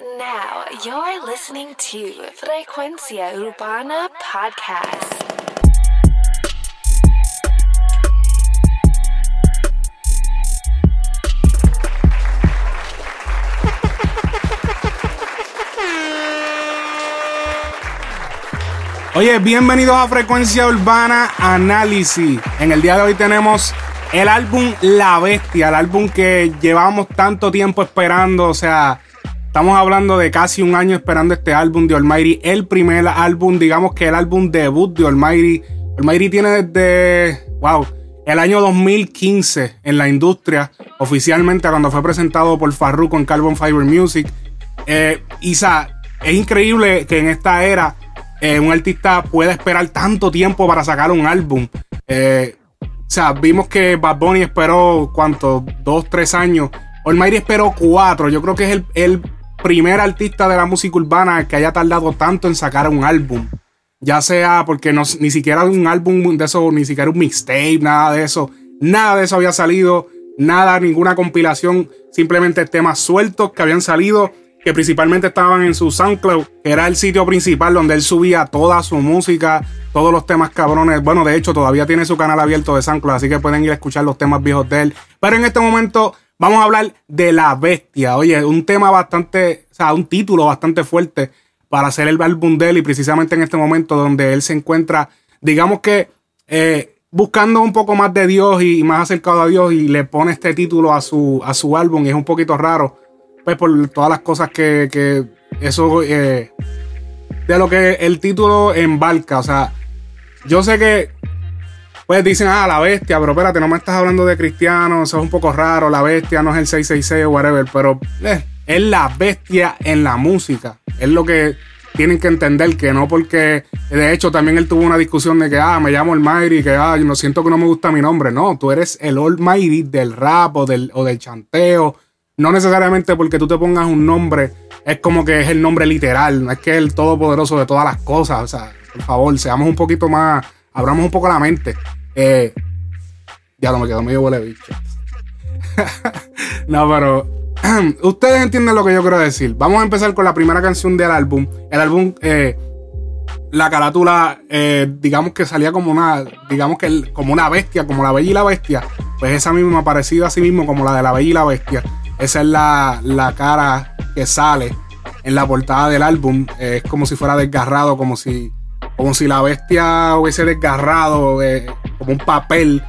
Now you're listening to Frecuencia Urbana Podcast. Oye, bienvenidos a Frecuencia Urbana Análisis. En el día de hoy tenemos el álbum La Bestia, el álbum que llevamos tanto tiempo esperando. O sea, estamos hablando de casi un año esperando este álbum de Almighty. El primer álbum, digamos que el álbum debut de Almighty. Almighty tiene desde, wow, el año 2015 en la industria, oficialmente cuando fue presentado por Farruko en Carbon Fiber Music. Eh, Isa, es increíble que en esta era eh, un artista puede esperar tanto tiempo para sacar un álbum. Eh, o sea, vimos que Bad Bunny esperó, ¿cuánto? Dos, tres años. Almighty esperó cuatro. Yo creo que es el, el, primer artista de la música urbana que haya tardado tanto en sacar un álbum. Ya sea porque no, ni siquiera un álbum de eso, ni siquiera un mixtape, nada de eso. Nada de eso había salido. Nada, ninguna compilación. Simplemente temas sueltos que habían salido que principalmente estaban en su SoundCloud, que era el sitio principal donde él subía toda su música, todos los temas cabrones. Bueno, de hecho, todavía tiene su canal abierto de SoundCloud, así que pueden ir a escuchar los temas viejos de él. Pero en este momento vamos a hablar de La Bestia. Oye, un tema bastante, o sea, un título bastante fuerte para hacer el álbum de él y precisamente en este momento donde él se encuentra, digamos que eh, buscando un poco más de Dios y más acercado a Dios y le pone este título a su, a su álbum y es un poquito raro pues por todas las cosas que, que eso eh, de lo que el título embarca. O sea, yo sé que pues dicen, ah, la bestia, pero espérate, no me estás hablando de cristiano, eso es un poco raro, la bestia no es el 666 o whatever, pero eh, es la bestia en la música. Es lo que tienen que entender, que no porque, de hecho, también él tuvo una discusión de que, ah, me llamo Almighty, que, ah, no siento que no me gusta mi nombre. No, tú eres el Almighty del rap o del, o del chanteo no necesariamente porque tú te pongas un nombre, es como que es el nombre literal, no es que es el todopoderoso de todas las cosas. O sea, por favor, seamos un poquito más, abramos un poco la mente. Eh, ya no me quedo medio huele bicho. no, pero ustedes entienden lo que yo quiero decir. Vamos a empezar con la primera canción del álbum. El álbum, eh, la carátula, eh, digamos que salía como una, digamos que como una bestia, como la Bella y la Bestia. Pues esa misma, parecida a sí mismo como la de la Bella y la Bestia. Esa es la, cara que sale en la portada del álbum. Es como si fuera desgarrado, como si, como si la bestia hubiese desgarrado eh, como un papel,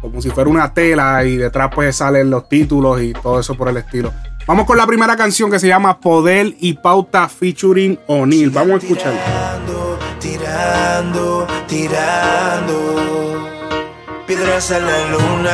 como si fuera una tela y detrás pues salen los títulos y todo eso por el estilo. Vamos con la primera canción que se llama Poder y Pauta featuring O'Neill. Vamos a escucharla. Tirando, tirando, tirando piedras a la luna.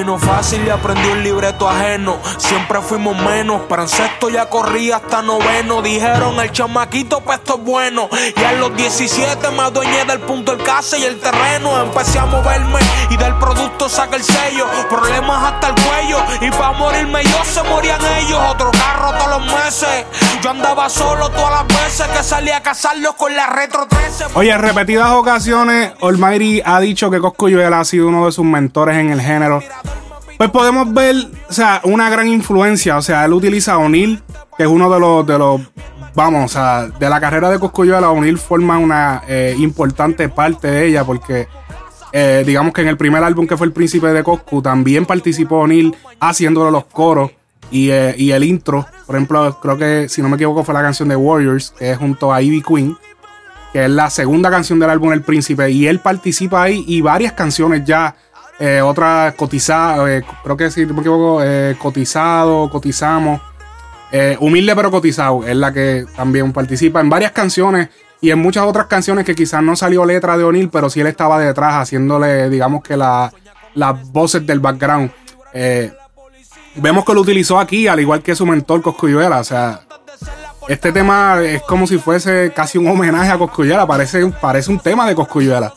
Camino fácil y aprendí un libreto ajeno. Siempre fuimos menos, pero en sexto ya corrí hasta noveno. Dijeron el chamaquito, pues esto es bueno. Y a los 17 me adueñé del punto del casa y el terreno. Empecé a moverme y del producto saca el sello. Problemas hasta el cuello. Y para morirme yo se morían ellos. Otro carro todos los meses. Yo andaba solo todas las veces que salía a cazarlos con la retro 13. Oye, en repetidas ocasiones, Almighty ha dicho que Coscuyuela ha sido uno de sus mentores en el género. Pues podemos ver, o sea, una gran influencia. O sea, él utiliza a O'Neill, que es uno de los, de los, vamos, o sea, de la carrera de Cosculluela, O'Neill forma una eh, importante parte de ella, porque eh, digamos que en el primer álbum que fue El Príncipe de Coscu, también participó O'Neill haciéndole los coros y, eh, y, el intro. Por ejemplo, creo que, si no me equivoco, fue la canción de Warriors, que es junto a Ivy Queen que es la segunda canción del álbum El Príncipe, y él participa ahí y varias canciones ya eh, otra cotizada, eh, creo que si no me equivoco, eh, cotizado, cotizamos. humilde pero cotizado es la que también participa en varias canciones y en muchas otras canciones que quizás no salió letra de O'Neill, pero sí él estaba detrás haciéndole, digamos que las voces del background. vemos que lo utilizó aquí, al igual que su mentor Coscuyuela, o sea, este tema es como si fuese casi un homenaje a Coscuyuela. Parece, parece un tema de Coscuyuela.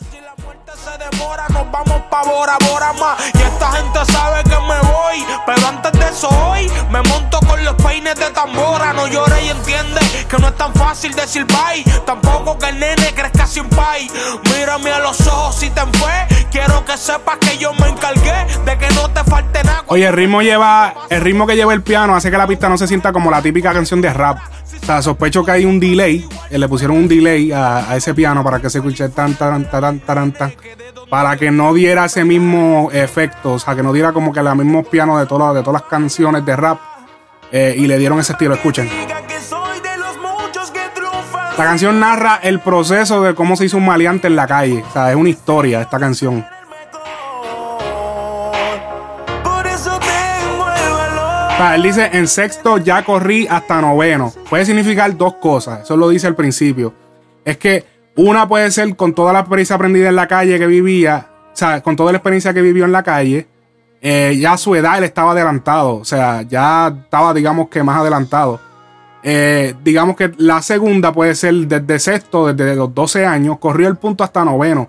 Pa' Bora Bora más. Y esta gente sabe que me voy. Pero antes de eso hoy me monto con los peines de tambora. No llore y entiende que no es tan fácil decir bye. Tampoco que el nene crezca sin pay. Mírame a los ojos si te fue. Quiero que sepas que yo me encargué de que no te falte nada. Oye, el ritmo lleva. El ritmo que lleva el piano hace que la pista no se sienta como la típica canción de rap. O sea, sospecho que hay un delay. Eh, le pusieron un delay a, ese piano para que se escuche tan, tan, tan, tan, tan, Para que no diera ese mismo efecto. O sea, que no diera como que los mismos pianos de, todas de todas las canciones de rap. Eh, y le dieron ese estilo. Escuchen. La canción narra el proceso de cómo se hizo un maleante en la calle. O sea, es una historia esta canción. O sea, él dice, en sexto ya corrí hasta noveno. Puede significar dos cosas. Eso lo dice al principio. Es que una puede ser con toda la experiencia aprendida en la calle que vivía. O sea, con toda la experiencia que vivió en la calle. Eh, ya a su edad él estaba adelantado. O sea, ya estaba, digamos que más adelantado. Eh, digamos que la segunda puede ser desde sexto, desde los 12 años, corrió el punto hasta noveno.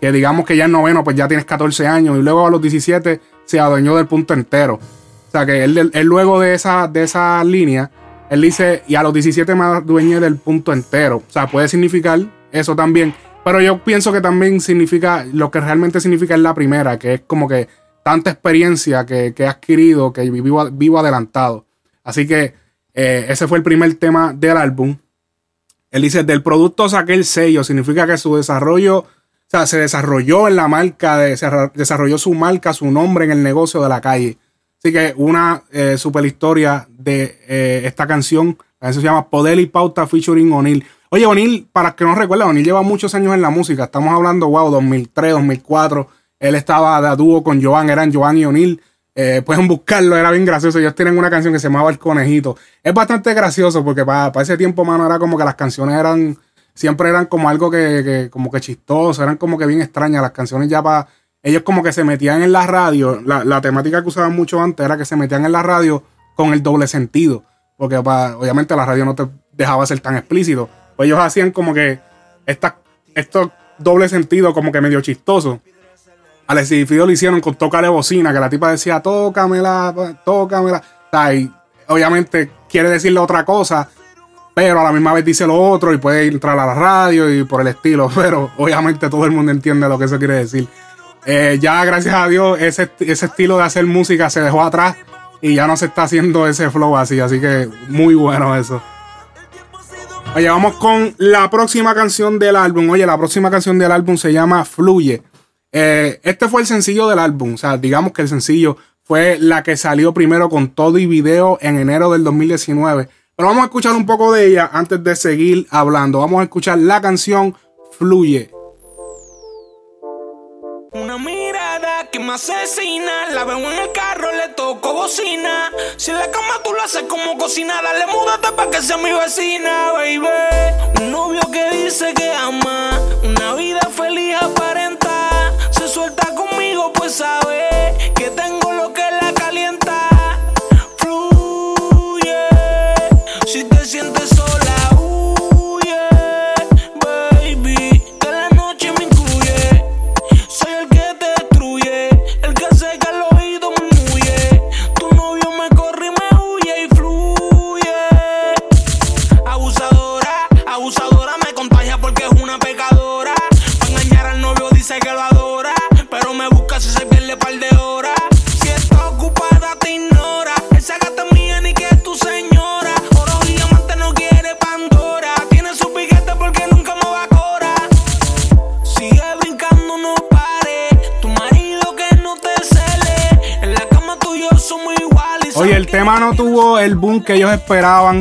Que digamos que ya en noveno, pues ya tienes 14 años. Y luego a los 17 se adueñó del punto entero. O sea que él, luego de esa, de esa línea, él dice, y a los 17 me dueño del punto entero. O sea, puede significar eso también. Pero yo pienso que también significa, lo que realmente significa es la primera, que es como que tanta experiencia que, he adquirido, que vivo, vivo adelantado. Así que eh, ese fue el primer tema del álbum. Él dice, del producto saqué el sello, significa que su desarrollo, o sea, se desarrolló en la marca, de, se desarrolló su marca, su nombre en el negocio de la calle. Así que una eh, super historia de eh, esta canción. La canción se llama Poder y Pauta featuring O'Neill. Oye, O'Neill, para que no recuerden, O'Neill lleva muchos años en la música. Estamos hablando, wow, 2003, 2004. Él estaba de dúo con Joan, eran Joan y O'Neill. Eh, pueden buscarlo, era bien gracioso. Ellos tienen una canción que se llamaba El Conejito. Es bastante gracioso porque para, ese tiempo, mano, era como que las canciones eran, siempre eran como algo que, que como que chistoso, eran como que bien extrañas. Las canciones ya para ellos como que se metían en la radio, la, temática que usaban mucho antes era que se metían en la radio con el doble sentido, porque obviamente la radio no te dejaba ser tan explícito. Pues ellos hacían como que esta, estos doble sentido como que medio chistoso. Al Fido lo hicieron con de bocina, que la tipa decía, tócamela, tócamela. y obviamente quiere decirle otra cosa, pero a la misma vez dice lo otro y puede entrar a la radio y por el estilo. Pero obviamente todo el mundo entiende lo que eso quiere decir. Eh, ya gracias a Dios ese, estilo de hacer música se dejó atrás y ya no se está haciendo ese flow así, así que muy bueno eso. Vamos con la próxima canción del álbum. Oye, la próxima canción del álbum se llama Fluye. Eh, este fue el sencillo del álbum, o sea, digamos que el sencillo fue la que salió primero con todo y video en enero del 2019. Pero vamos a escuchar un poco de ella antes de seguir hablando. Vamos a escuchar la canción Fluye. Una asesina. La veo en el carro, le toco bocina. Si la cama tú lo haces como cocina, dale múdate pa' que sea mi vecina, baby. Un novio que dice que ama. Una vida feliz aparenta. Se suelta conmigo, pues sabe que tengo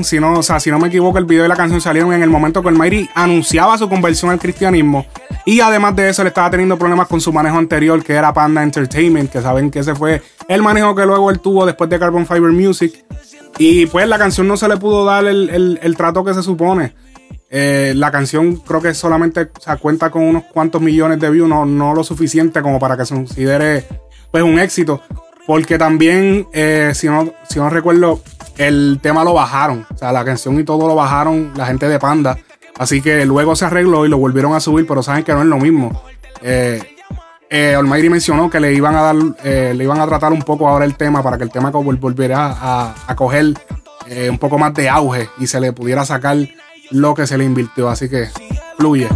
Si no, o sea, si no me equivoco, el video y la canción salieron en el momento que el Mayri anunciaba su conversión al cristianismo. Y además de eso, le estaba teniendo problemas con su manejo anterior, que era Panda Entertainment, que saben que ese fue el manejo que luego él tuvo después de Carbon Fiber Music. Y pues la canción no se le pudo dar el, trato que se supone. Eh, la canción creo que solamente se cuenta con unos cuantos millones de views, no, no lo suficiente como para que se considere pues un éxito. Porque también, eh, si, no, si no recuerdo, el tema lo bajaron. O sea, la canción y todo lo bajaron la gente de Panda. Así que luego se arregló y lo volvieron a subir, pero saben que no es lo mismo. Eh, eh mencionó que le iban a dar, eh, le iban a tratar un poco ahora el tema para que el tema volviera a, a coger eh, un poco más de auge y se le pudiera sacar lo que se le invirtió. Así que fluye.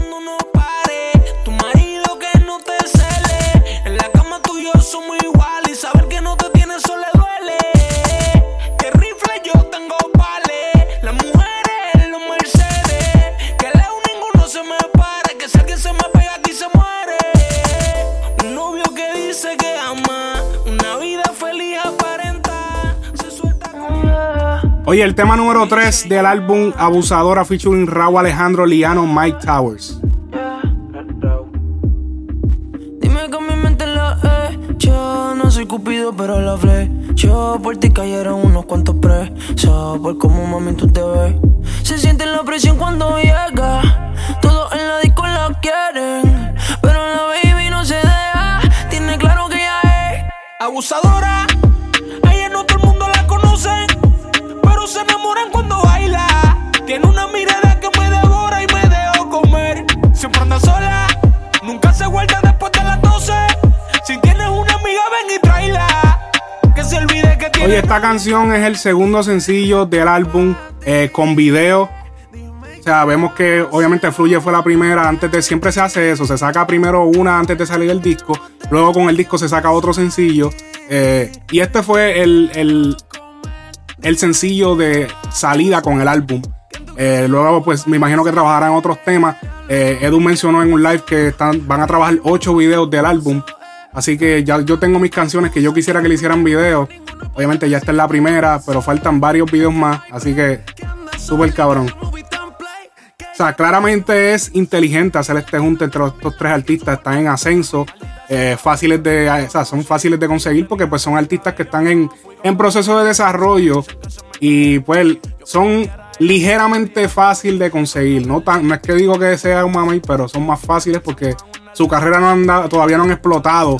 Oye, el tema número 3 del álbum Abusadora featuring Raúl Alejandro Liano Mike Towers. Dime con mi mente lo he hecho. No soy cupido, pero la Yo Por ti cayeron unos cuantos presos. Por cómo mami tú te ves. Se siente la presión cuando llega. Todos en la disco la quieren. Pero la baby no se deja. Tiene claro que ella es abusadora. Oye, esta canción es el segundo sencillo del álbum eh, con video. O sea, vemos que obviamente Fluye fue la primera. Antes de siempre se hace eso. Se saca primero una antes de salir el disco. Luego con el disco se saca otro sencillo. Eh, y este fue el, el sencillo de salida con el álbum. Eh, luego, pues me imagino que trabajarán otros temas. Eh, Edu mencionó en un live que están, van a trabajar ocho videos del álbum. Así que ya yo tengo mis canciones que yo quisiera que le hicieran videos. Obviamente ya esta es la primera, pero faltan varios videos más. Así que súper cabrón. O sea, claramente es inteligente hacer este junte entre estos tres artistas. Están en ascenso. Eh, fáciles de, o sea, son fáciles de conseguir porque pues son artistas que están en, en proceso de desarrollo y pues son ligeramente fácil de conseguir. No, tan, no es que digo que sea un mami, pero son más fáciles porque su carrera no anda, todavía no han explotado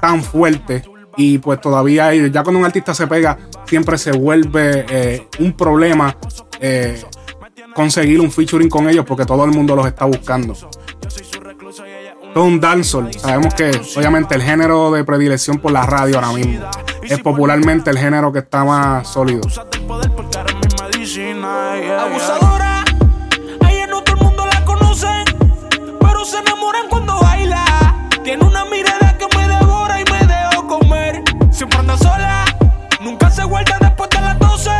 tan fuerte. Y pues todavía, ya cuando un artista se pega, siempre se vuelve eh, un problema eh, conseguir un featuring con ellos porque todo el mundo los está buscando un dancehall. Sabemos que obviamente el género de predilección por la radio ahora mismo es popularmente el género que está más sólido. Tiene una mirada que me devora y me dejo comer. Siempre anda sola, nunca se guarda después de las 12.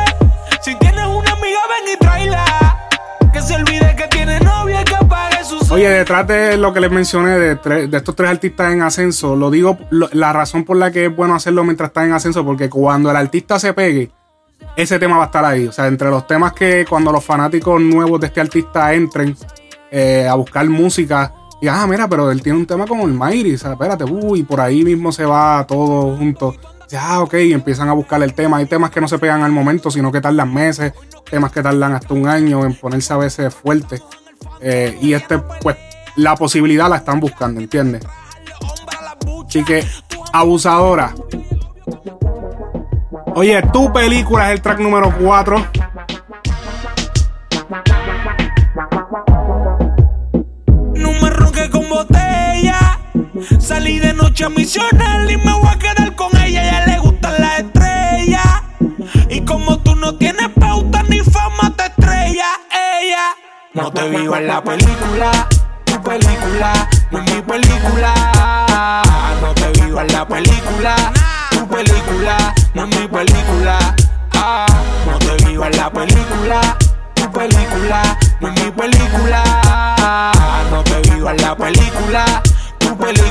Si tienes una amiga, ven y tráela. Que se olvide que tiene novia que Oye, detrás de lo que les mencioné de, estos tres artistas en ascenso, lo digo, la razón por la que es bueno hacerlo mientras están en ascenso, porque cuando el artista se pegue, ese tema va a estar ahí. O sea, entre los temas que cuando los fanáticos nuevos de este artista entren eh, a buscar música, y ah, mira, pero él tiene un tema el Mayri, o sea, espérate, uy, por ahí mismo se va todo junto. Ya, ah, ok, y empiezan a buscar el tema. Hay temas que no se pegan al momento, sino que tardan meses, temas que tardan hasta un año en ponerse a veces fuerte. Eh, y este, pues, la posibilidad la están buscando, ¿entiendes? Así que, abusadora. Oye, tu película es el track número 4. Salí de noche a misionar y me voy a quedar con ella. Ya le gustan las estrellas. Y como tú no tienes pauta ni fama, te estrella ella. No te vivo en la película, tu película, no es mi película. No te vivo en la película, tu película, no es mi película. No te vivo en la película, tu película, no es mi película. No te vivo en la película.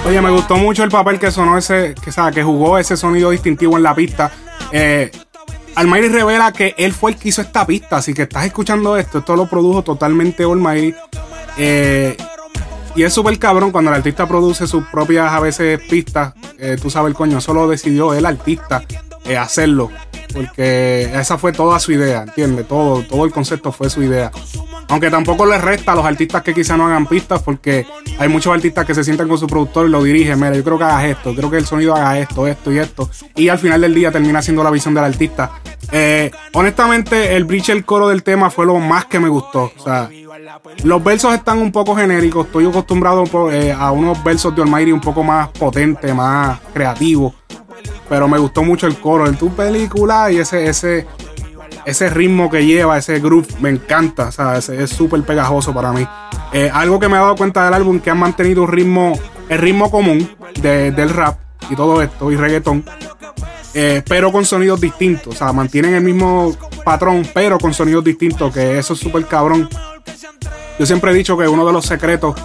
Oye, me gustó mucho el papel que sonó ese, que, sabe, que jugó ese sonido distintivo en la pista. Eh, revela que él fue el que hizo esta pista, así que estás escuchando esto, esto lo produjo totalmente Almighty. Eh, y es súper cabrón cuando el artista produce sus propias a veces pistas. Eh, tú sabes, el coño, solo decidió el artista eh, hacerlo. Porque esa fue toda su idea, ¿entiendes? Todo, todo el concepto fue su idea. Aunque tampoco les resta a los artistas que quizá no hagan pistas, porque hay muchos artistas que se sientan con su productor y lo dirigen. Mira, yo creo que hagas esto, creo que el sonido haga esto, esto y esto. Y al final del día termina siendo la visión del artista. Eh, honestamente, el bridge, el coro del tema fue lo más que me gustó. O sea, los versos están un poco genéricos. Estoy acostumbrado eh, a unos versos de Almighty un poco más potentes, más creativos. Pero me gustó mucho el coro en tu película y ese, ese, ese ritmo que lleva, ese groove, me encanta. O sea, es súper pegajoso para mí. Eh, algo que me he dado cuenta del álbum que han mantenido un ritmo, el ritmo común del rap y todo esto, y reggaetón, eh, pero con sonidos distintos. O sea, mantienen el mismo patrón, pero con sonidos distintos, que eso es súper cabrón. Yo siempre he dicho que uno de los secretos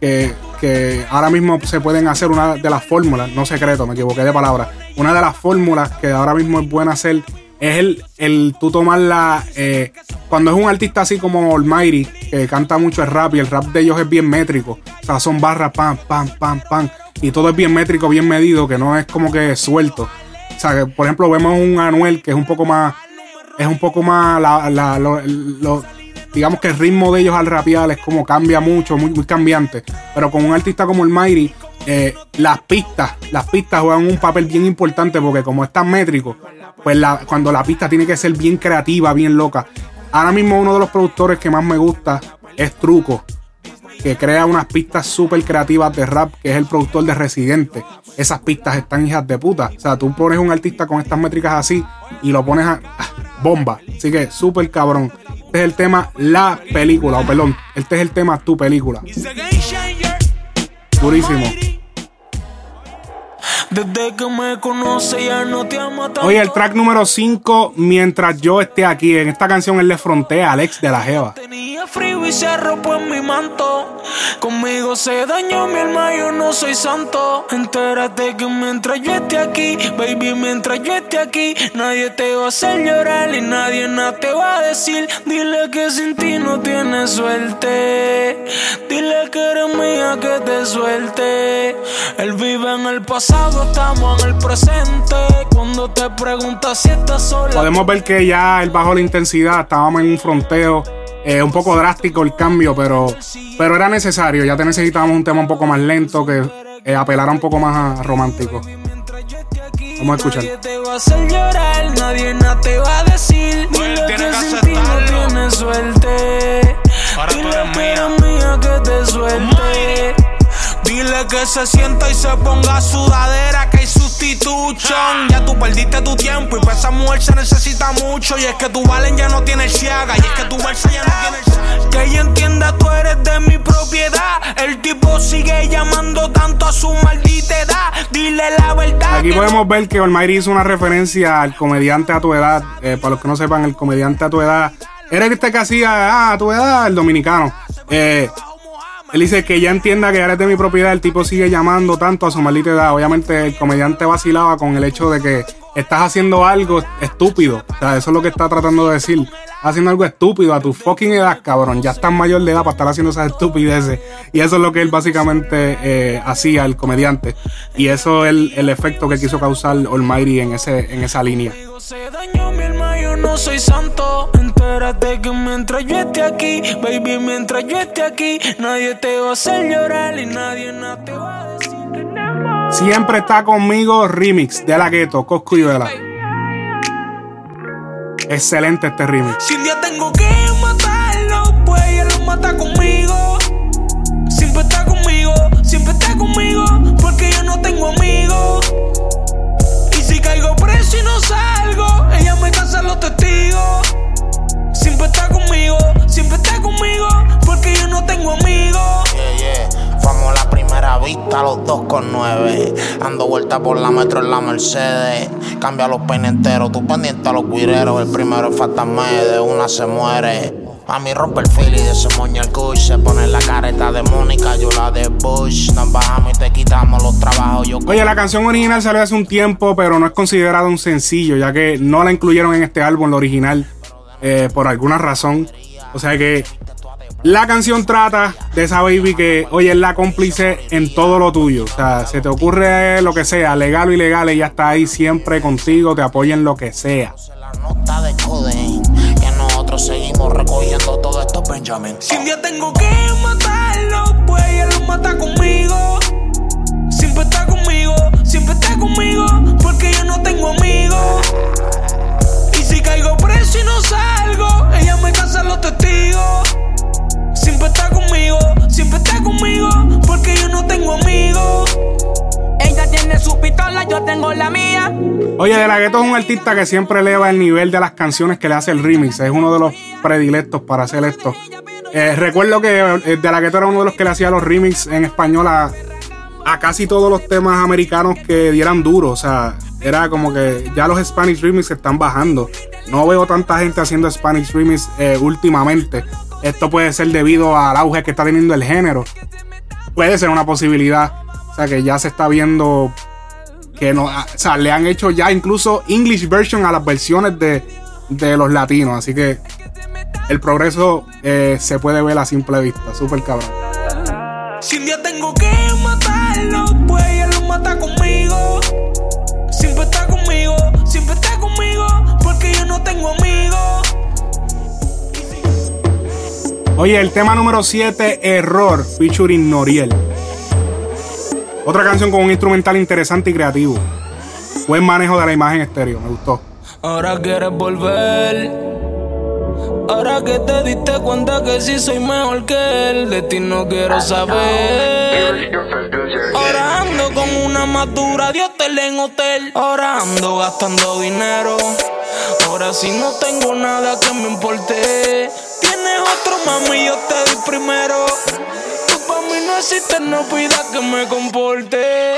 que, que, ahora mismo se pueden hacer, una de las fórmulas, no secreto, me equivoqué de palabra, una de las fórmulas que ahora mismo es buena hacer es el, el tú tomar la. Eh, cuando es un artista así como Almighty, que canta mucho el rap y el rap de ellos es bien métrico. O sea, son barras, pam, pam, pam, pam. Y todo es bien métrico, bien medido, que no es como que suelto. O sea, que por ejemplo, vemos un Anuel que es un poco más. Es un poco más. La, digamos que el ritmo de ellos al rapear es como cambia mucho, muy, muy cambiante. Pero con un artista como el Mighty, eh, las pistas, las pistas juegan un papel bien importante porque como es tan métrico, pues cuando la pista tiene que ser bien creativa, bien loca. Ahora mismo uno de los productores que más me gusta es Truco, que crea unas pistas súper creativas de rap, que es el productor de Residente. Esas pistas están hijas de puta. O sea, tú pones un artista con estas métricas así y lo pones a ah, bomba. Así que súper cabrón. Este es el tema La Película, o perdón, este es el tema Tu Película. Durísimo. Desde que me conoce ya no te amo tanto. Oye, el track número 5, mientras yo esté aquí, en esta canción él le frontea a Alex de la Jeva. Tenía frío y se arropó en mi manto. Conmigo se dañó mi alma, yo no soy santo. Entérate que mientras yo esté aquí, baby, mientras yo esté aquí, nadie te va a hacer llorar y nadie nada te va a decir. Dile que sin ti no tienes suerte. Dile que eres mía, que te suelte. Él vive en el pasado estamos en el presente. Cuando te preguntas si estás sola. Podemos ver que ya él bajó la intensidad, estábamos en un fronteo. Eh, un poco drástico el cambio, pero, pero era necesario. Ya te necesitábamos un tema un poco más lento que eh, apelara un poco más a romántico. Vamos a escuchar. Nadie te va a hacer llorar, nadie nada te va a decir. Dile que, que sin ti no tienes suerte. Dile que eres mía que te suelte. Dile que se sienta y se ponga sudadera, que hay sustitución. Ya tú perdiste tu tiempo y para esa mujer se necesita mucho. Y es que tu Valen ya no tiene ciaga, y es que tu bolsa ya no tiene Que ella entienda, tú eres de mi propiedad. El tipo sigue llamando tanto a su maldita edad. Dile la verdad. Aquí podemos ver que Olmairi hizo una referencia al comediante a tu edad. Eh, para los que no sepan, el comediante a tu edad. Era este que hacía, ah, a tu edad, el dominicano. Eh, él dice que ya entienda que eres de mi propiedad. El tipo sigue llamando tanto a su maldita edad. Obviamente, el comediante vacilaba con el hecho de que estás haciendo algo estúpido. O sea, eso es lo que está tratando de decir. Haciendo algo estúpido a tu fucking edad, cabrón. Ya estás mayor de edad para estar haciendo esas estupideces. Y eso es lo que él básicamente eh, hacía, el comediante. Y eso es el, el efecto que quiso causar Almighty en, ese, en esa línea no soy santo. Entérate que mientras yo esté aquí, baby, mientras yo esté aquí, nadie te va a hacer llorar y nadie nada te va a decir. Siempre está conmigo Remix de la Gueto, Coscuyuela. Excelente este remix. Si un día tengo que matarlo, 40 por la metro en la Mercedes. Cambia los peines enteros, tú pendiente a los cuireros. El primero es de una se muere. A mí rompe el fili de ese moña cush. Se pone la careta de Mónica, yo la de Bush. Nos bajamos y te quitamos los trabajos. Yo... Oye, la canción original salió hace un tiempo, pero no es considerada un sencillo, ya que no la incluyeron en este álbum, la original, eh, por alguna razón. O sea que la canción trata de esa baby que, oye, es la cómplice en todo lo tuyo. O sea, se te ocurre lo que sea, legal o ilegal, ella está ahí siempre contigo, te apoya en lo que sea. La nota de que nosotros seguimos recogiendo todo esto Benjamin. Si un día tengo que matarlo, pues ella lo mata conmigo. Siempre está conmigo, siempre está conmigo, porque yo no tengo amigos. Y si caigo preso y no salgo, ella me casa los testigos. Siempre está conmigo, siempre está conmigo, porque yo no tengo amigos. Ella tiene su pistola, yo tengo la mía. Oye, De La Ghetto es un artista que siempre eleva el nivel de las canciones que le hace el remix. Es uno de los predilectos para hacer esto. Eh, recuerdo que eh, De La Ghetto era uno de los que le hacía los remix en español a, a casi todos los temas americanos que dieran duro. O sea, era como que ya los Spanish remix se están bajando. No veo tanta gente haciendo Spanish remix eh, últimamente. Esto puede ser debido al auge que está teniendo el género. Puede ser una posibilidad. O sea, que ya se está viendo que no, o sea, le han hecho ya incluso English version a las versiones de, de los latinos. Así que el progreso eh, se puede ver a simple vista. Súper cabrón. Día tengo que Oye, el tema número 7, Error, featuring Noriel. Otra canción con un instrumental interesante y creativo. Buen manejo de la imagen estéreo, me gustó. Ahora quieres volver. Ahora que te diste cuenta que sí soy mejor que él, de ti no quiero saber. Ahora ando con una madura de hotel en hotel. Ahora ando gastando dinero. Ahora sí no tengo nada que me importe. Tienes otro mami yo te di primero. Tú para mí no existes, no pidas que me comporte.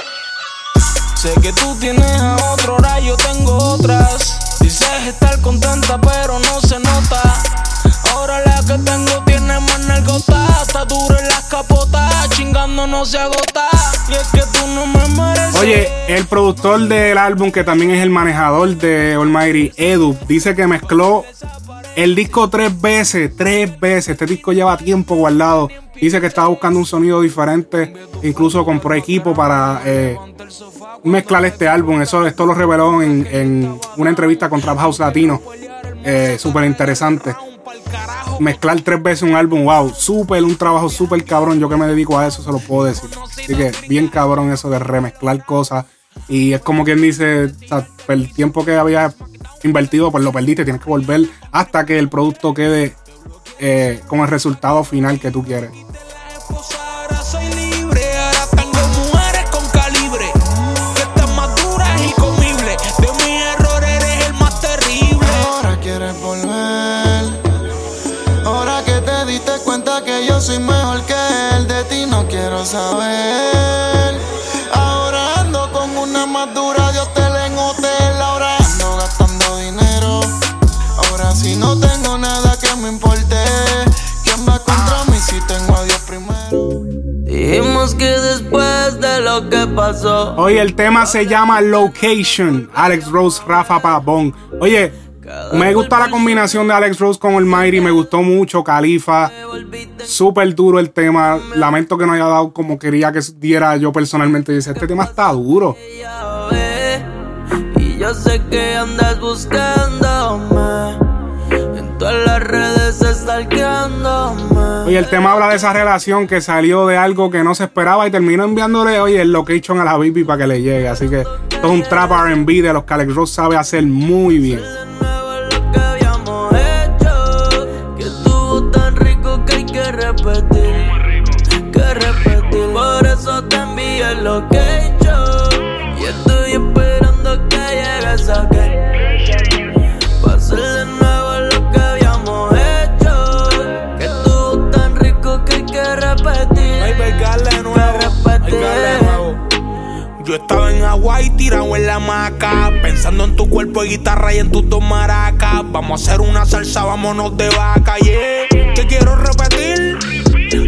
Sé que tú tienes a otro, ahora yo tengo otras. Dices estar contenta, pero no se nota. Ahora la que tengo tiene más nalgota. Está duro en las capotas, chingando no se agota. Y es que tú no me mereces. Oye, el productor del álbum, que también es el manejador de Almighty, Edu, dice que mezcló el disco tres veces, tres veces. Este disco lleva tiempo guardado. Dice que estaba buscando un sonido diferente. Incluso compró equipo para eh, mezclar este álbum. Eso esto lo reveló en, una entrevista con Trap House Latino. Eh, súper interesante. Mezclar tres veces un álbum, wow, súper, un trabajo súper cabrón. Yo que me dedico a eso, se lo puedo decir. Así que bien cabrón eso de remezclar cosas. Y es como quien dice, el tiempo que había invertido, pues lo perdiste. Tienes que volver hasta que el producto quede eh, con el resultado final que tú quieres. Ahora soy libre, ahora tengo mujeres con calibre. Que están más duras y comibles. De mis errores eres el más terrible. Ahora quieres volver. Ahora que te diste cuenta que yo soy mejor que él, de ti no quiero saber. Que después de lo que pasó. Oye, el tema se llama Location. Alex Rose, Rafa Pabón. Oye, me gusta la combinación de Alex Rose con Almighty. Me gustó mucho. Califa. Súper duro el tema. Lamento que no haya dado como quería que diera yo personalmente. Dice, este tema está duro. Y yo sé que andas buscándome. En todas las redes. Oye, el tema habla de esa relación que salió de algo que no se esperaba y terminó enviándole, oye, el location a la baby para que le llegue. Así que esto es un trap RB de los que Alex Rose sabe hacer muy bien. Hawaii tirado en la hamaca Pensando en tu cuerpo de guitarra y en tus dos maracas. Vamos a hacer una salsa, vámonos de vaca, yeah. Te quiero repetir,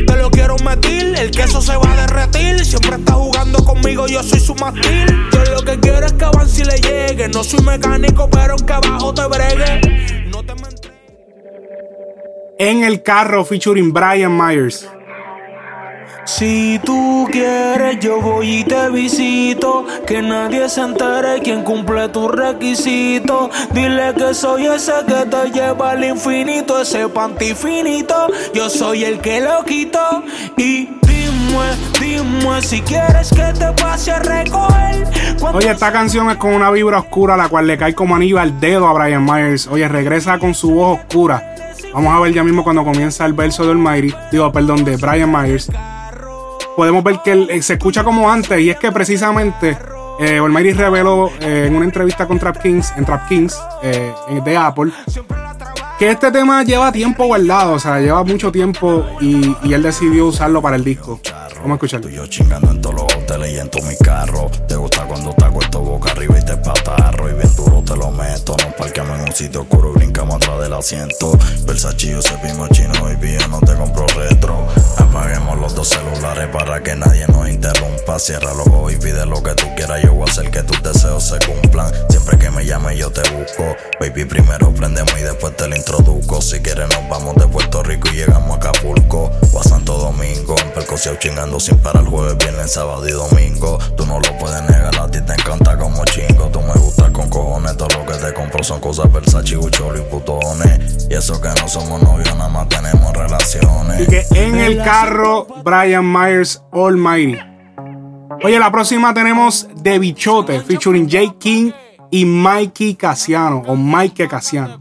te lo quiero meter El queso se va a derretir. Siempre está jugando conmigo, yo soy su mastil Yo lo que quiero es que avance y le llegue. No soy mecánico, pero aunque abajo te bregue No te me. En el carro featuring Brian Myers. Si tú quieres, yo voy y te visito. Que nadie se entere quién cumple tus requisitos. Dile que soy ese que te lleva al infinito, ese panty finito. Yo soy el que lo quito. Y dime, dime si quieres que te pase a recoger. Cuando Oye, esta canción es con una vibra oscura, la cual le cae como anillo al dedo a Brian Myers. Oye, regresa con su voz oscura. Vamos a ver ya mismo cuando comienza el verso de Almighty, digo, perdón, de Brian Myers. Podemos ver que él, eh, se escucha como antes, y es que precisamente eh, reveló eh, en una entrevista con Trap Kings, en Trap Kings, eh, de Apple, que este tema lleva tiempo guardado, o sea, lleva mucho tiempo y, y él decidió usarlo para el disco. Vamos a escucharlo. En todo mi carro. Te gusta cuando te acuesto boca arriba y te patarro. Y bien duro te lo meto. Nos parqueamos en un sitio oscuro y brincamos atrás del asiento. Versace cepillo chino y yo no te compro retro. Apaguemos los dos celulares para que nadie nos interrumpa. Cierra los ojos y pide lo que tú quieras. Yo voy a hacer que tus deseos se cumplan. Siempre que me llames yo te busco. Baby, primero prendemos y después te lo introduzco. Si quieres nos vamos de Puerto Rico y llegamos a Acapulco. O a Santo Domingo. En percusión chingando sin parar jueves, viernes, sábado y domingo. Tú no lo puedes negar, a ti te encanta como chingo. Tú me gustas con cojones, todo lo que te compro son cosas Versace, Gucciolo y putones. Y eso que no somos novios, nada más tenemos relaciones. Y que en el carro, Brian Myers Almighty. Oye, la próxima tenemos De Bichote, featuring J. King y Mikey Casiano, o Mike Casiano.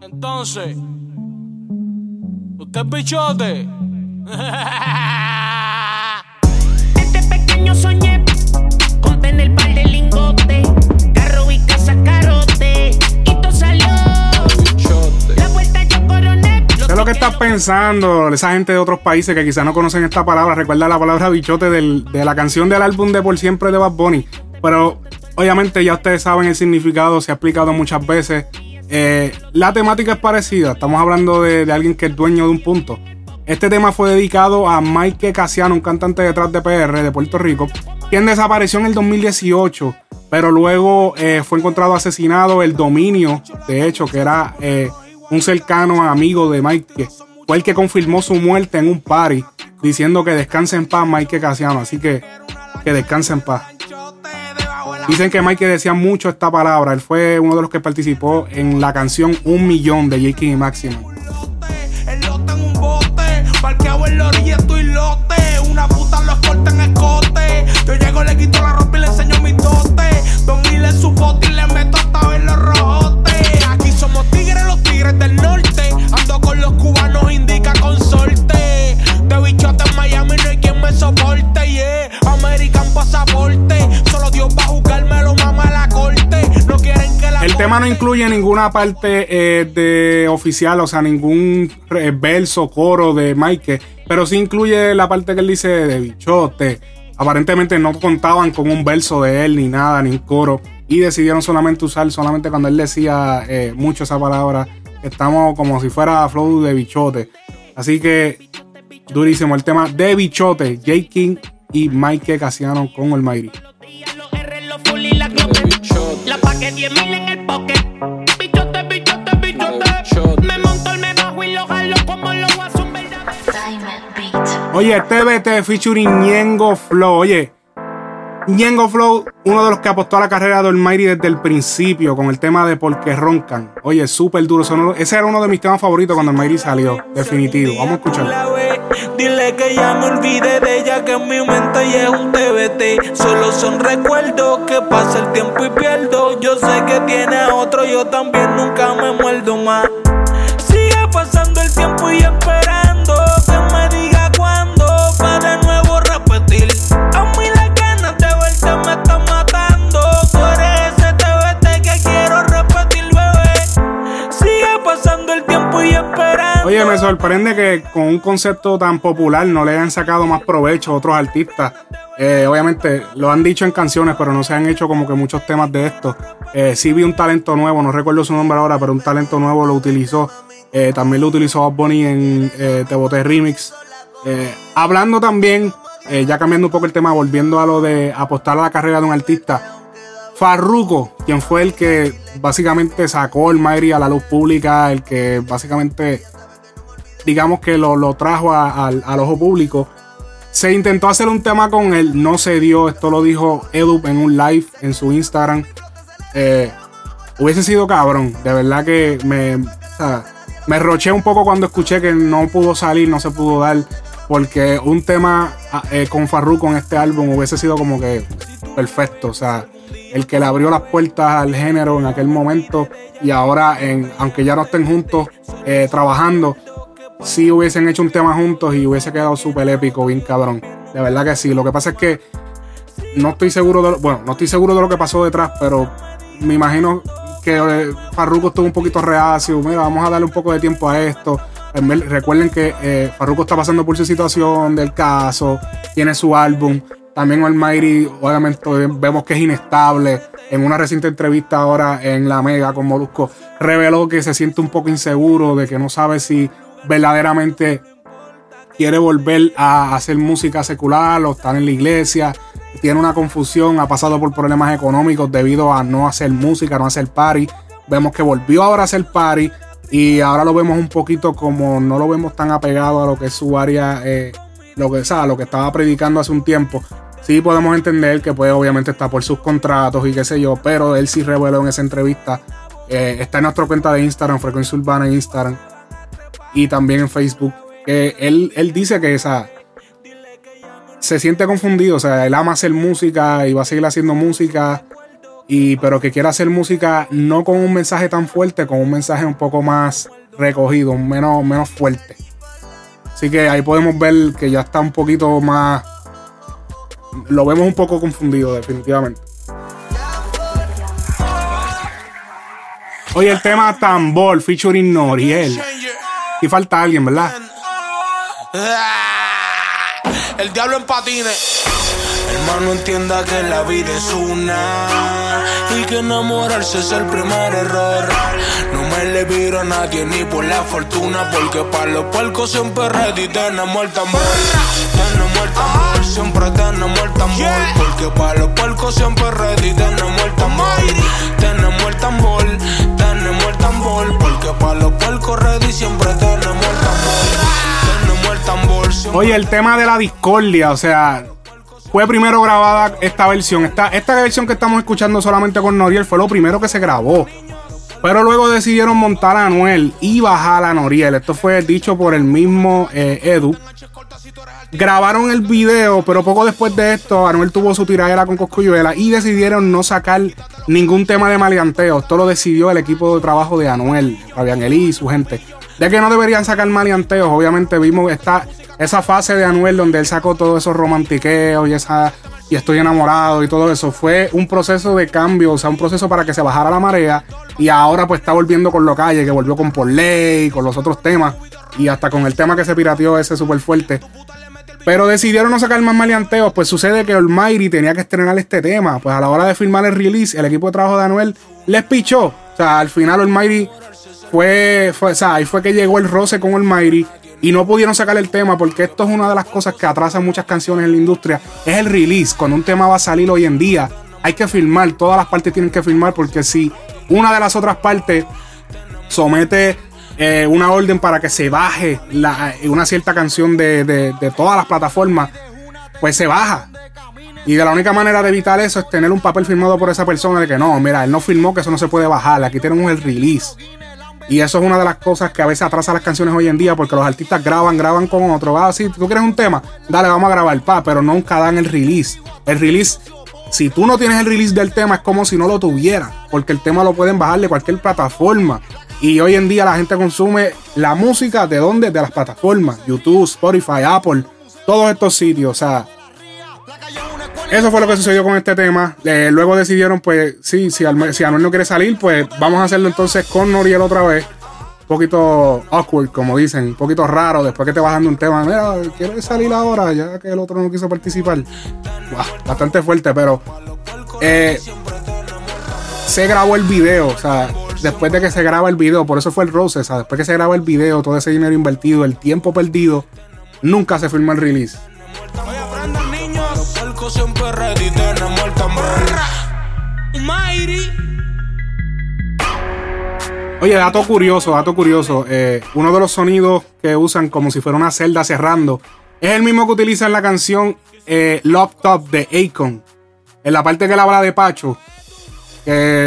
Entonces, usted es bichote. Desde pequeño soñé con tener par de lingotes, carro y casa carote. Y todo salió. La vuelta yo coroné. Sé lo que estás pensando, esa gente de otros países que quizás no conocen esta palabra. Recuerda la palabra bichote del- de la canción del álbum de Por Siempre de Bad Bunny. Pero obviamente ya ustedes saben el significado, se ha explicado muchas veces. Eh, la temática es parecida. Estamos hablando de, de alguien que es dueño de un punto. Este tema fue dedicado a Mike Casiano, un cantante detrás de PR de Puerto Rico, quien desapareció en el 2018, pero luego eh, fue encontrado asesinado. El dominio, de hecho, que era eh, un cercano amigo de Mike, fue el que confirmó su muerte en un party, diciendo que descanse en paz Mike Casiano. Así que que descanse en paz. Dicen que Mike decía mucho esta palabra. Él fue uno de los que participó en la canción Un Millón de J. King y Maximo. Parqueado en la orilla estoy lote. Una puta los corta en escote. Yo llego, le quito la ropa incluye ninguna parte eh, de oficial, o sea, ningún eh, verso, coro de Mike, pero sí incluye la parte que él dice de bichote. Aparentemente no contaban con un verso de él, ni nada, ni un coro, y decidieron solamente usar, solamente cuando él decía eh, mucho esa palabra, estamos como si fuera flow de bichote. Así que durísimo el tema de bichote, J. King y Mike Casiano con el Mighty. Los R, los full y la clope. La paque 10 mil en el pocket. Bichote, bichote, bichote. Me monto el me bajo y lo jalo como lo hace un. Oye, TBT featuring Ñengo Flow. Oye, Ñengo Flow, uno de los que apostó a la carrera de Almighty desde el principio con el tema de Porque Roncan. Oye, súper duro. sonoro. Ese era uno de mis temas favoritos cuando Almighty salió. Definitivo. Vamos a escuchar. Dile que ya me olvidé de ella, que en mi mente ya es un TBT. Solo son recuerdos que pasa el tiempo y pierdo. Yo sé que tiene a otro, yo también nunca me muerdo más. Sigue pasando el tiempo y esperando sorprende que con un concepto tan popular no le hayan sacado más provecho a otros artistas. Eh, obviamente lo han dicho en canciones, pero no se han hecho como que muchos temas de esto. Eh, sí vi un talento nuevo, no recuerdo su nombre ahora, pero un talento nuevo lo utilizó. Eh, también lo utilizó Bad Bunny en eh, Te Boté Remix. Hablando también, ya cambiando un poco el tema, volviendo a lo de apostar a la carrera de un artista. Farruko, quien fue el que básicamente sacó el Mayri a la luz pública, el que básicamente, digamos que lo, lo trajo a- al, ojo público, Se intentó hacer un tema con él, no se dio. Esto lo dijo Edu en un live en su Instagram. Eh, hubiese sido cabrón. De verdad que me, me roché un poco cuando escuché que no pudo salir, no se pudo dar. Porque un tema ah, eh, con Farruko en este álbum hubiese sido como que perfecto. O sea, el que le abrió las puertas al género en aquel momento. Y ahora, en, aunque ya no estén juntos eh, trabajando, sí hubiesen hecho un tema juntos y hubiese quedado súper épico, bien cabrón. De verdad que sí. Lo que pasa es que no estoy seguro de lo, bueno, no estoy seguro de lo que pasó detrás, pero me imagino que eh, Farruko estuvo un poquito reacio. Mira, vamos a darle un poco de tiempo a esto. Recuerden que eh, Farruko está pasando por su situación del caso, tiene su álbum. También Almighty, obviamente, vemos que es inestable. En una reciente entrevista ahora en La Mega con Molusco, reveló que se siente un poco inseguro, de que no sabe si verdaderamente quiere volver a hacer música secular o estar en la iglesia. Tiene una confusión, ha pasado por problemas económicos debido a no hacer música, no hacer party. Vemos que volvió ahora a hacer party y ahora lo vemos un poquito como no lo vemos tan apegado a lo que es su área, eh, lo que, o sea, lo que estaba predicando hace un tiempo. Sí podemos entender que pues obviamente está por sus contratos y qué sé yo, pero él sí reveló en esa entrevista. eh, está en nuestra cuenta de Instagram, Frecuencia Urbana en Instagram y también en Facebook. Que él, él dice que esa se siente confundido, o sea, él ama hacer música y va a seguir haciendo música, y, pero que quiere hacer música no con un mensaje tan fuerte, con un mensaje un poco más recogido, menos, menos fuerte. Así que ahí podemos ver que ya está un poquito más... Lo vemos un poco confundido, definitivamente. Oye, el tema Tambor featuring Noriel. Y falta alguien, ¿verdad? El diablo en patines. Hermano, entienda que la vida es una y que enamorarse es el primer error. No me le viro a nadie ni por la fortuna, porque para los puercos siempre ready tenemos el tambor. Tenemos el tambor, siempre tenemos el tambor. Porque para los puercos siempre ready tenemos el tambor. Tenemos el tambor, tenemos el tambor. Porque para los puercos ready siempre Oye, el tema de la discordia, o sea, fue primero grabada esta versión. Esta, esta versión que estamos escuchando solamente con Noriel fue lo primero que se grabó. Pero luego decidieron montar a Anuel y bajar a Noriel. Esto fue dicho por el mismo eh, Edu. Grabaron el video, pero poco después de esto, Anuel tuvo su tiradera con Coscuyuela y decidieron no sacar ningún tema de maleanteo. Esto lo decidió el equipo de trabajo de Anuel, Fabián Elí y su gente. De que no deberían sacar maleanteos. Obviamente vimos esta, esa fase de Anuel donde él sacó todos esos romantiqueos y esa y estoy enamorado y todo eso. Fue un proceso de cambio, o sea, un proceso para que se bajara la marea. Y ahora pues está volviendo con lo calle, que volvió con Por Ley, con los otros temas. Y hasta con el tema que se pirateó ese súper fuerte. Pero decidieron no sacar más maleanteos. Pues sucede que Almighty tenía que estrenar este tema. Pues a la hora de firmar el release, el equipo de trabajo de Anuel les pichó. O sea, al final Almighty fue, fue, o sea, ahí fue que llegó el roce con Almighty y no pudieron sacar el tema porque esto es una de las cosas que atrasa muchas canciones en la industria. Es el release. Cuando un tema va a salir hoy en día, hay que firmar. Todas las partes tienen que firmar porque si una de las otras partes somete eh, una orden para que se baje la- una cierta canción de, todas las plataformas, pues se baja. Y de la única manera de evitar eso es tener un papel firmado por esa persona de que no, mira, él no firmó que eso no se puede bajar, aquí tenemos el release. Y eso es una de las cosas que a veces atrasa las canciones hoy en día porque los artistas graban, graban con otro. Ah, sí, tú quieres un tema, dale, vamos a grabar, pa, pero nunca dan el release. El release, si tú no tienes el release del tema, es como si no lo tuvieras, porque el tema lo pueden bajar de cualquier plataforma. Y hoy en día la gente consume la música de dónde? De las plataformas, YouTube, Spotify, Apple, todos estos sitios, o sea. Eso fue lo que sucedió con este tema. Eh, luego decidieron, pues, sí, si, Alme- si Anuel no quiere salir, pues vamos a hacerlo entonces con Noriel otra vez. Un poquito awkward, como dicen, un poquito raro. Después que te vas dando un tema, mira, quiero salir ahora, ya que el otro no quiso participar. Bastante fuerte, pero eh, se grabó el video, o sea, después de que se graba el video, por eso fue el o sea, después que se graba el video, todo ese dinero invertido, el tiempo perdido, nunca se firmó el release. Oye, dato curioso, dato curioso. eh, uno de los sonidos que usan como si fuera una celda cerrando Es el mismo que utiliza en la canción eh, Love Top de Akon. En la parte que él habla de Pacho,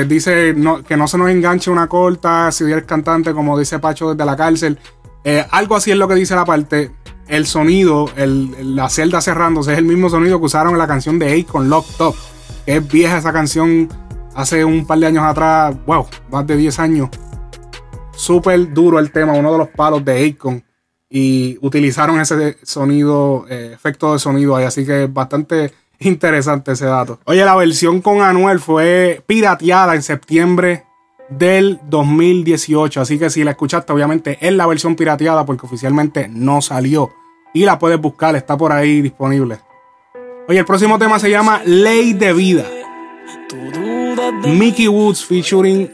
dice que no se nos enganche una corta si el cantante, como dice Pacho desde la cárcel. Eh, algo así es lo que dice la parte. El sonido, la celda cerrándose, es el mismo sonido que usaron en la canción de Akon, Lock Top. Que es vieja esa canción hace un par de años atrás, wow, más de 10 años. Súper duro el tema, uno de los palos de Akon. Y utilizaron ese sonido, eh, efecto de sonido ahí. Así que bastante interesante ese dato. Oye, la versión con Anuel fue pirateada en septiembre del 2018. Así que si la escuchaste, obviamente es la versión pirateada porque oficialmente no salió. Y la puedes buscar, está por ahí disponible. Oye, el próximo tema se llama Ley de Vida. Mickey Woods featuring.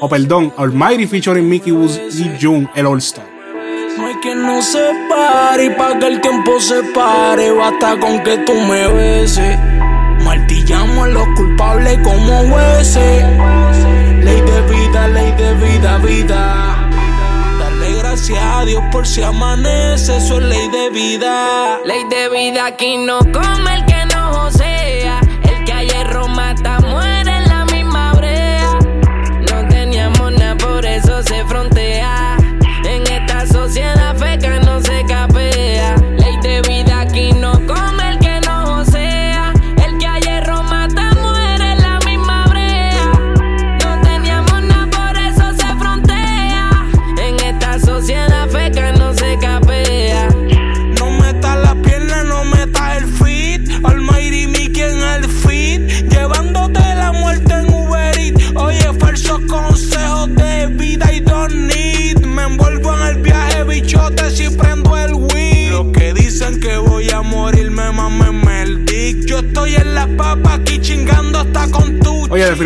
O perdón, Almighty featuring Mickey Woods y June, el All Star. Que no se pare y para que el tiempo se pare, basta con que tú me beses. Martillamos a los culpables como jueces. Ley de vida, ley de vida, vida. Darle gracias a Dios por si amanece, eso es ley de vida. Ley de vida, aquí no come el que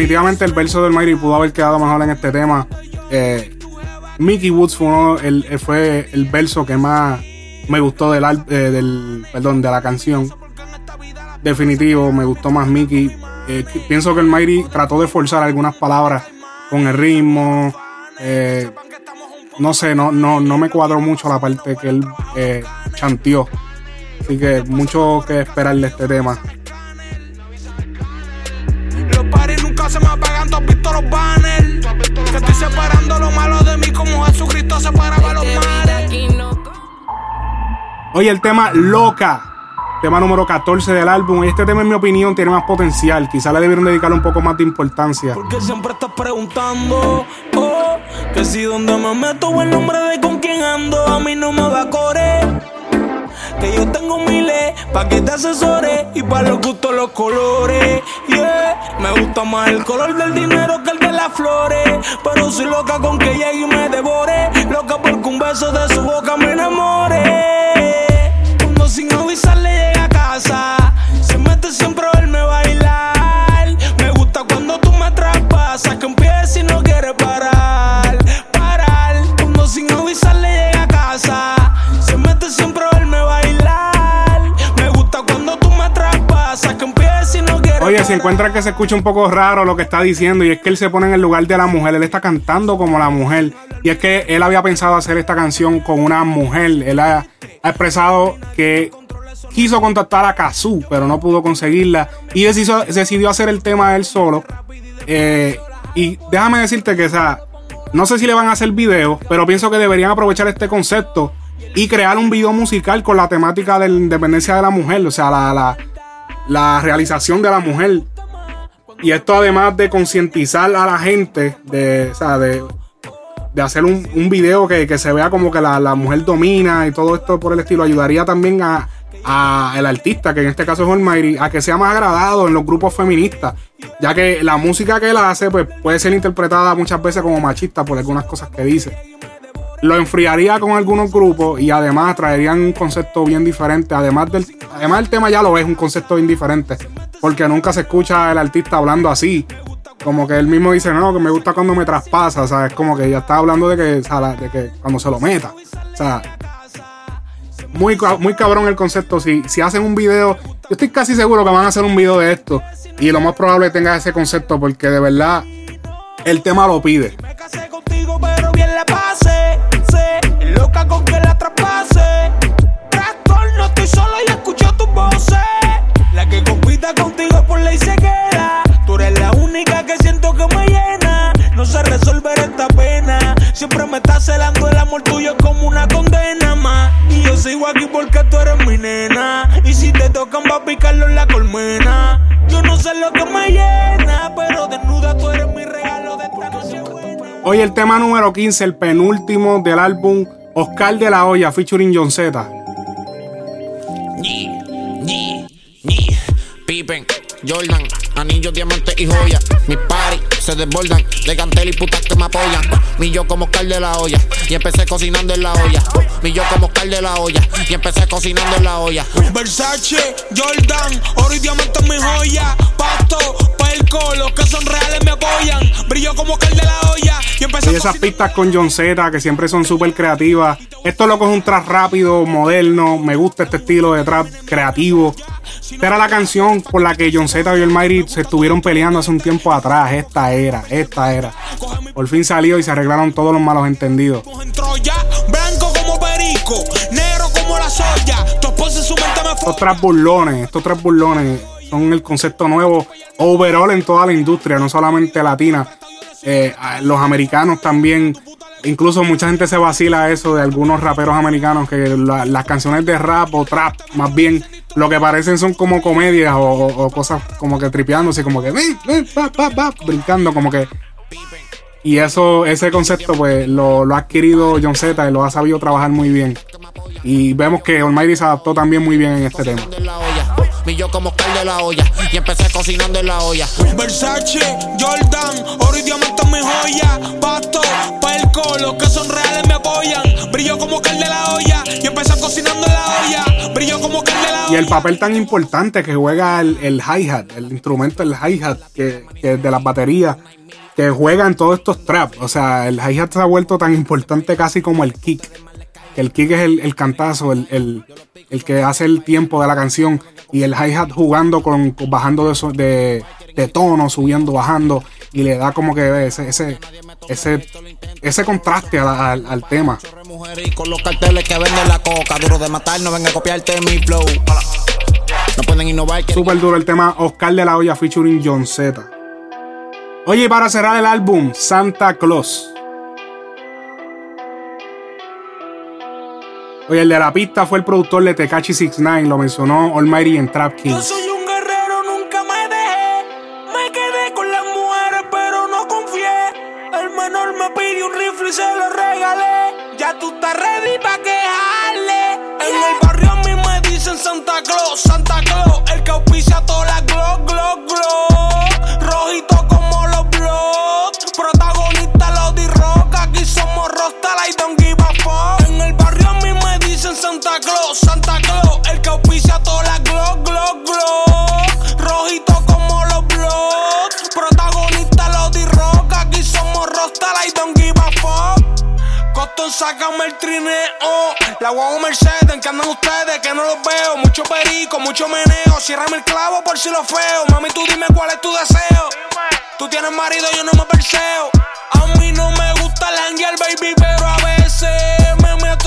definitivamente el verso del Mayri pudo haber quedado mejor en este tema. Eh, Mickey Woods fue, uno- el, eh, fue el verso que más me gustó del, eh, del perdón, de la canción. Definitivo, me gustó más Mickey. Eh, pienso que el Mayri trató de forzar algunas palabras con el ritmo. eh, no sé, no, no, no me cuadró mucho la parte que él chanteó. Así que mucho que esperar de este tema. Se me apagan, tú has visto los banners. Que estoy separando lo malo de mí como Jesucristo separaba los no come. Oye, el tema Loca, tema número 14 del álbum. Este tema, en mi opinión, tiene más potencial. Quizá le debieron dedicar un poco más de importancia. Porque siempre estás preguntando, oh, que si donde me meto o el nombre de con quién ando, a mí no me va a correr. Que yo tengo miles pa' que te asesore y pa' los gustos los colores. Yeah, me gusta más el color del dinero que el de las flores. Pero soy loca con que llegue y me devore. Loca porque un beso de su boca me enamore. Cuando sin avisar parar. encuentran que se escucha un poco raro lo que está diciendo, y es que él se pone en el lugar de la mujer, él está cantando como la mujer. Y es que él había pensado hacer esta canción con una mujer. Él ha, expresado que quiso contactar a Kazoo, pero no pudo conseguirla. Y decidió, hacer el tema él solo. Eh, y déjame decirte que, o sea, no sé si le van a hacer video, pero pienso que deberían aprovechar este concepto y crear un video musical con la temática de la independencia de la mujer, o sea, la, la realización de la mujer. Y esto además de concientizar a la gente, de, o sea, de, de hacer un, un video que, que se vea como que la, la mujer domina y todo esto por el estilo, ayudaría también a, a el artista, que en este caso es Almighty, a que sea más agradado en los grupos feministas, ya que la música que él hace pues, puede ser interpretada muchas veces como machista por algunas cosas que dice. Lo enfriaría con algunos grupos y además traerían un concepto bien diferente. Además del, además el tema ya lo es un concepto bien diferente, porque nunca se escucha el artista hablando así. Como que él mismo dice, no, que me gusta cuando me traspasa, o sea, es como que ya está hablando de que, de que cuando se lo meta. O sea, muy, muy cabrón el concepto. Si, si hacen un video, yo estoy casi seguro que van a hacer un video de esto. Y lo más probable es tenga ese concepto, porque de verdad el tema lo pide. Loca con que la traspase. Trastorno, estoy solo y escucho tus voces. La que compita contigo por ley se queda. Tú eres la única que siento que me llena. No sé resolver esta pena. Siempre me estás celando el amor tuyo como una condena. Y yo sigo aquí porque tú eres mi nena. Y si te tocan va a picarlo en la colmena. Yo no sé lo que me llena, pero desnuda tú eres mi regalo de esta noche buena. Hoy el tema número 15, el penúltimo del álbum Oscar de la Hoya featuring John Z. Ni, ni, ni. Pippen, Jordan, anillos, diamantes y joyas. Mis paris se desbordan de cantel y putas que me apoyan. Mi yo como Oscar de la olla y empecé cocinando en la olla. Mi yo como Oscar de la olla y empecé cocinando en la olla. Versace, Jordan, oro y diamante en mi joya. Pasto, perco, los que son reales me apoyan. Brillo como cal de la olla Y esas pistas con John Z que siempre son súper creativas. Esto loco es un trap rápido, moderno. Me gusta este estilo de trap creativo. Esta era la canción por la que John Z y el Mighty se estuvieron peleando hace un tiempo atrás. Esta era, esta era. Por fin salió y se arreglaron todos los malos entendidos. Blanco como perico, negro como la soya. Estos trap burlones, estos trap burlones son el concepto nuevo overall en toda la industria, no solamente latina. Eh, los americanos también, incluso mucha gente se vacila eso de algunos raperos americanos que la- las canciones de rap o trap, más bien, lo que parecen son como comedias o, cosas como que tripeándose, como que "Eh, eh, pa", brincando, como que. Y eso, ese concepto, pues lo, lo ha adquirido John Z y lo ha sabido trabajar muy bien. Y vemos que Almighty se adaptó también muy bien en este tema. Mi yo como Oscar de la olla y empecé cocinando en la olla. Versace, Jordan, oro y diamante en mi joya. Pasto, perco, los que son reales me apoyan. Brillo como cal de la olla y empecé cocinando en la olla. Brillo como cal de la olla. Y el papel tan importante que juega el, el hi-hat, el instrumento, el hi-hat que, que de las baterías, que juega en todos estos traps. O sea, el hi-hat se ha vuelto tan importante casi como el kick. Que el kick es el, el cantazo, el, el- el que hace el tiempo de la canción. Y el hi-hat jugando con, con- bajando de, de, de tono, subiendo, bajando. Y le da como que ese, ese, ese, ese contraste al, al tema. No pueden innovar. Súper duro el tema Oscar de la Hoya featuring John Z. Oye, y para cerrar el álbum, Santa Claus. Oye, el de la pista fue el productor de Tekashi 69, lo mencionó Almighty en Trap King. Sácame el trineo. La guagua Mercedes, ¿en qué andan ustedes? Que no los veo. Mucho perico, mucho meneo. Ciérrame el clavo por si lo feo. Mami, tú dime cuál es tu deseo. Tú tienes marido, yo no me perseo. A mí no me gusta el hanguear, baby, pero a veces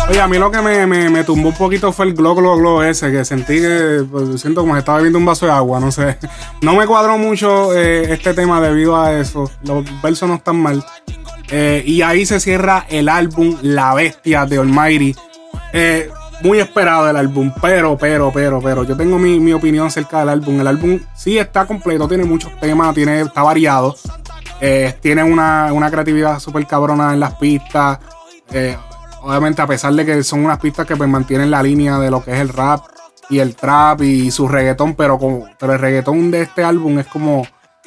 Oye, a mí lo que me, me, me tumbó un poquito fue el glow, glow, glow ese, que sentí que pues, siento como que estaba bebiendo un vaso de agua, no sé. No me cuadró mucho eh, este tema debido a eso. Los versos no están mal. Eh, y ahí se cierra el álbum La Bestia de Almighty. Eh, muy esperado el álbum, pero, pero, pero, pero, yo tengo mi, mi opinión acerca del álbum. El álbum sí está completo, tiene muchos temas, tiene, está variado. Eh, tiene una, una creatividad súper cabrona en las pistas. Obviamente, a pesar de que son unas pistas que pues, mantienen la línea de lo que es el rap y el trap y su reggaetón, pero, como, pero el reggaetón de este álbum es como,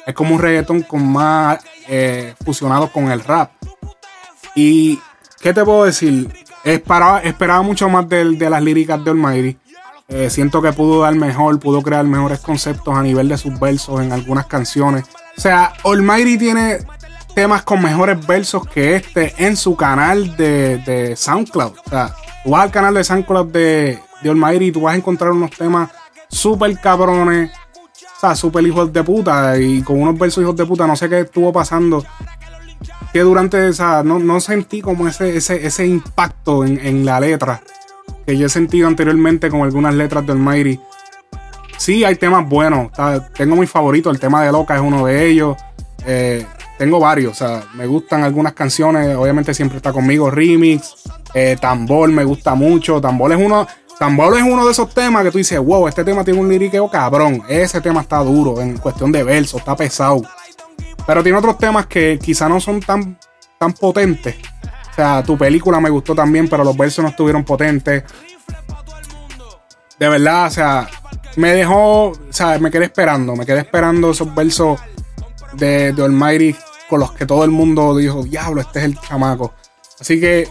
es como un reggaetón con más eh, fusionado con el rap. Y, ¿qué te puedo decir? Esperaba, mucho más de, las líricas de Almighty. Eh, siento que pudo dar mejor, pudo crear mejores conceptos a nivel de sus versos en algunas canciones. O sea, Almighty tiene temas con mejores versos que este en su canal de, SoundCloud. O sea, tú vas al canal de SoundCloud de, de y tú vas a encontrar unos temas súper cabrones. O sea, súper hijos de puta. Y con unos versos hijos de puta. No sé qué estuvo pasando. Que durante esa. No, no sentí como ese, ese, ese impacto en, en la letra. Que yo he sentido anteriormente con algunas letras de Almighty. Sí, hay temas buenos. Tengo mi favorito. El tema de Loca es uno de ellos. Eh, tengo varios. O sea, me gustan algunas canciones. Obviamente siempre está conmigo. Remix. Eh, tambor me gusta mucho. Tambor es uno. Tambor es uno de esos temas que tú dices, wow, este tema tiene un liriqueo cabrón. Ese tema está duro en cuestión de verso, está pesado. Pero tiene otros temas que quizá no son tan, tan potentes. O sea, tu película me gustó también, pero los versos no estuvieron potentes. De verdad, o sea, me dejó, o sea, me quedé esperando, me quedé esperando esos versos de, de Almighty con los que todo el mundo dijo, diablo, este es el chamaco. Así que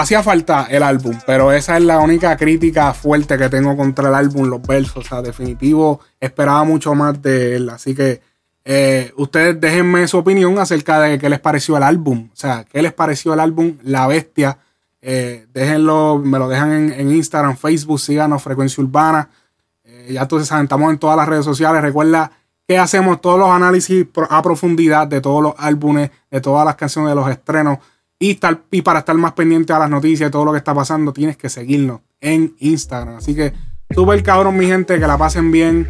hacía falta el álbum, pero esa es la única crítica fuerte que tengo contra el álbum, los versos. O sea, definitivo, esperaba mucho más de él. Así que eh, ustedes déjenme su opinión acerca de qué les pareció el álbum. O sea, qué les pareció el álbum La Bestia. Eh, déjenlo, me lo dejan en, Instagram, Facebook, síganos, Frecuencia Urbana. Eh, ya saben, estamos en todas las redes sociales. Recuerda que hacemos todos los análisis a profundidad de todos los álbumes, de todas las canciones, de los estrenos. Y, para estar más pendiente a las noticias y todo lo que está pasando, tienes que seguirnos en Instagram. Así que, súper cabrón, mi gente, que la pasen bien.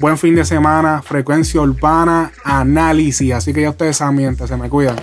Buen fin de semana, frecuencia urbana, análisis. Así que ya ustedes saben, se me cuidan.